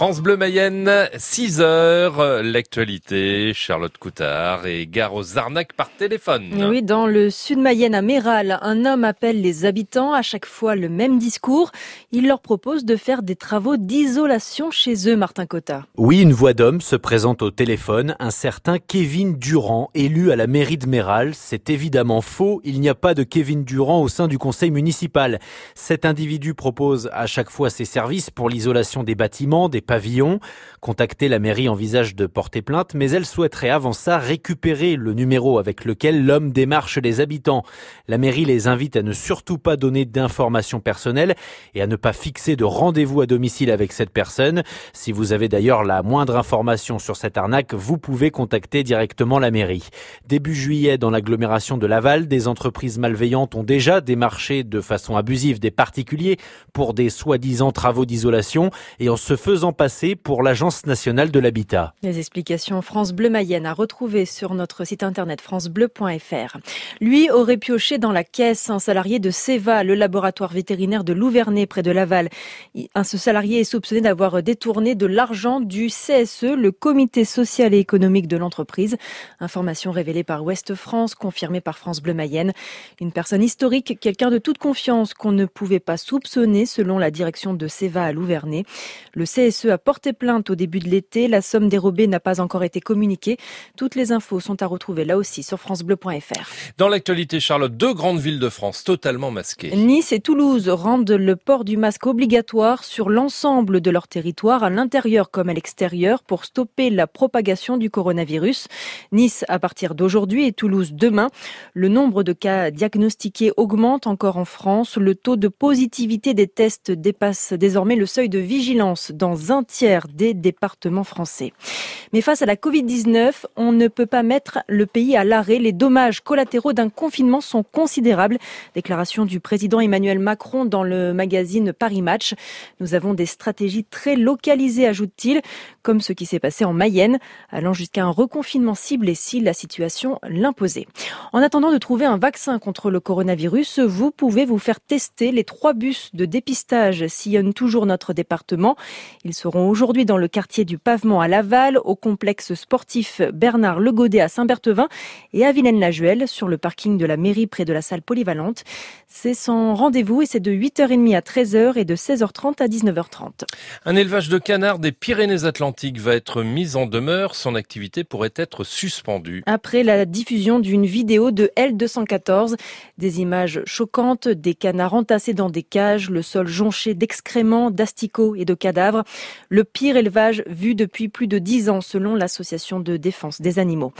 France Bleu Mayenne, 6 heures, l'actualité, Charlotte Coutard et gare aux arnaques par téléphone. Oui, dans le sud Mayenne à Méral, un homme appelle les habitants, à chaque fois le même discours. Il leur propose de faire des travaux d'isolation chez eux, Martin Cotta. Oui, une voix d'homme se présente au téléphone, un certain Kevin Durand, élu à la mairie de Méral. C'est évidemment faux, il n'y a pas de Kevin Durand au sein du conseil municipal. Cet individu propose à chaque fois ses services pour l'isolation des bâtiments, des pavillons. Contacter la mairie envisage de porter plainte, mais elle souhaiterait avant ça récupérer le numéro avec lequel l'homme démarche les habitants. La mairie les invite à ne surtout pas donner d'informations personnelles et à ne pas fixer de rendez-vous à domicile avec cette personne. Si vous avez d'ailleurs la moindre information sur cette arnaque, vous pouvez contacter directement la mairie. Début juillet, dans l'agglomération de Laval, des entreprises malveillantes ont déjà démarché de façon abusive des particuliers pour des soi-disant travaux d'isolation et en se faisant pour l'Agence nationale de l'habitat. Les explications France Bleu Mayenne à retrouver sur notre site internet francebleu.fr. Lui aurait pioché dans la caisse un salarié de Seva, le laboratoire vétérinaire de Louvernay près de Laval. Ce salarié est soupçonné d'avoir détourné de l'argent du CSE, le comité social et économique de l'entreprise. Information révélée par Ouest France, confirmée par France Bleu Mayenne. Une personne historique, quelqu'un de toute confiance qu'on ne pouvait pas soupçonner selon la direction de Seva à Louvernay. Le CSE a porté plainte au début de l'été. La somme dérobée n'a pas encore été communiquée. Toutes les infos sont à retrouver là aussi sur francebleu.fr. Dans l'actualité, Charlotte, deux grandes villes de France totalement masquées. Nice et Toulouse rendent le port du masque obligatoire sur l'ensemble de leur territoire, à l'intérieur comme à l'extérieur, pour stopper la propagation du coronavirus. Nice à partir d'aujourd'hui et Toulouse demain. Le nombre de cas diagnostiqués augmente encore en France. Le taux de positivité des tests dépasse désormais le seuil de vigilance dans un tiers des départements français. Mais face à la Covid-19, on ne peut pas mettre le pays à l'arrêt. Les dommages collatéraux d'un confinement sont considérables. Déclaration du président Emmanuel Macron dans le magazine Paris Match. Nous avons des stratégies très localisées, ajoute-t-il, comme ce qui s'est passé en Mayenne, allant jusqu'à un reconfinement ciblé si la situation l'imposait. En attendant de trouver un vaccin contre le coronavirus, vous pouvez vous faire tester. Les trois bus de dépistage sillonnent toujours notre département. Ils seront aujourd'hui dans le quartier du Pavement à Laval, au complexe sportif Bernard Legodet à Saint-Berthevin et à Vilaine-la-Juelle sur le parking de la mairie près de la salle polyvalente. C'est son rendez-vous et c'est de 8h30 à 13h et de 16h30 à 19h30. Un élevage de canards des Pyrénées-Atlantiques va être mis en demeure. Son activité pourrait être suspendue. Après la diffusion d'une vidéo de L214, des images choquantes, des canards entassés dans des cages, le sol jonché d'excréments, d'asticots et de cadavres. Le pire élevage vu depuis plus de dix ans selon l'association de défense des animaux.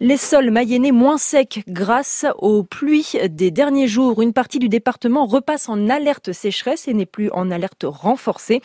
Les sols mayennais moins secs grâce aux pluies des derniers jours. Une partie du département repasse en alerte sécheresse et n'est plus en alerte renforcée.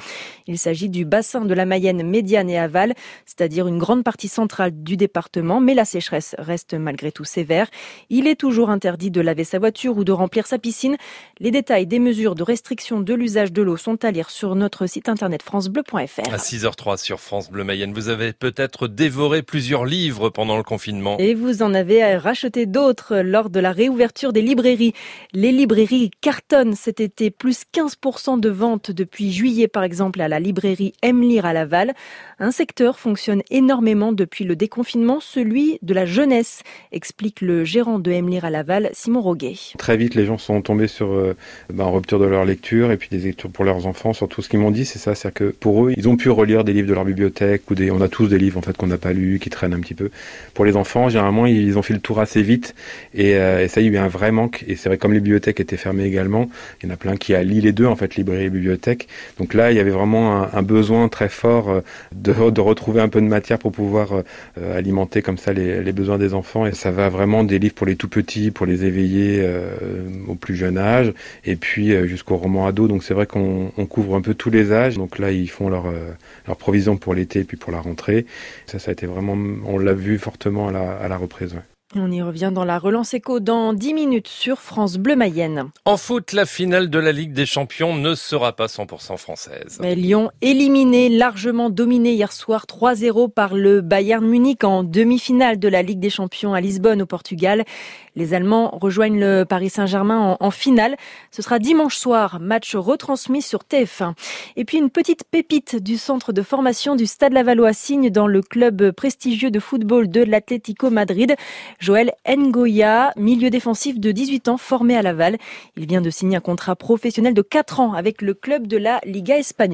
Il s'agit du bassin de la Mayenne médiane et aval, c'est-à-dire une grande partie centrale du département, mais la sécheresse reste malgré tout sévère. Il est toujours interdit de laver sa voiture ou de remplir sa piscine. Les détails des mesures de restriction de l'usage de l'eau sont à lire sur notre site internet francebleu.fr. À 6h03 sur France Bleu Mayenne, vous avez peut-être dévoré plusieurs livres pendant le confinement. Et vous en avez racheté d'autres lors de la réouverture des librairies. Les librairies cartonnent cet été, plus 15% de ventes depuis juillet par exemple à la librairie Aime Lire à Laval. Un secteur fonctionne énormément depuis le déconfinement, celui de la jeunesse, explique le gérant de Aime Lire à Laval, Simon Roguet. Très vite, les gens sont tombés sur euh, ben, rupture de leur lecture et puis des lectures pour leurs enfants. Surtout ce qu'ils m'ont dit, c'est ça, c'est que pour eux, ils ont pu relire des livres de leur bibliothèque ou des, on a tous des livres en fait qu'on n'a pas lus, qui traînent un petit peu. Pour les enfants, généralement, ils ont fait le tour assez vite et, euh, et ça, il y a eu un vrai manque. Et c'est vrai, comme les bibliothèques étaient fermées également, il y en a plein qui allient les deux en fait, librairie et bibliothèque. Donc là, il y avait vraiment un, besoin très fort euh, de, retrouver un peu de matière pour pouvoir euh, alimenter comme ça les, besoins des enfants. Et ça va vraiment des livres pour les tout petits, pour les éveiller au plus jeune âge, et puis jusqu'au roman ado. Donc c'est vrai qu'on couvre un peu tous les âges. Donc là, ils font leur, leur provision pour l'été et puis pour la rentrée. Ça, ça a été vraiment, on l'a vu fortement à la, à la reprise. Ouais. On y revient dans la relance éco dans 10 minutes sur France Bleu Mayenne. En foot, la finale de la Ligue des Champions ne sera pas 100% française. Mais Lyon éliminé, largement dominé hier soir 3-0 par le Bayern Munich en demi-finale de la Ligue des Champions à Lisbonne au Portugal. Les Allemands rejoignent le Paris Saint-Germain en, finale. Ce sera dimanche soir, match retransmis sur TF1. Et puis une petite pépite du centre de formation du Stade Lavallois signe dans le club prestigieux de football de l'Atlético Madrid. Joël Ngoya, milieu défensif de 18 ans, formé à Laval. Il vient de signer un contrat professionnel de 4 ans avec le club de la Liga espagnole.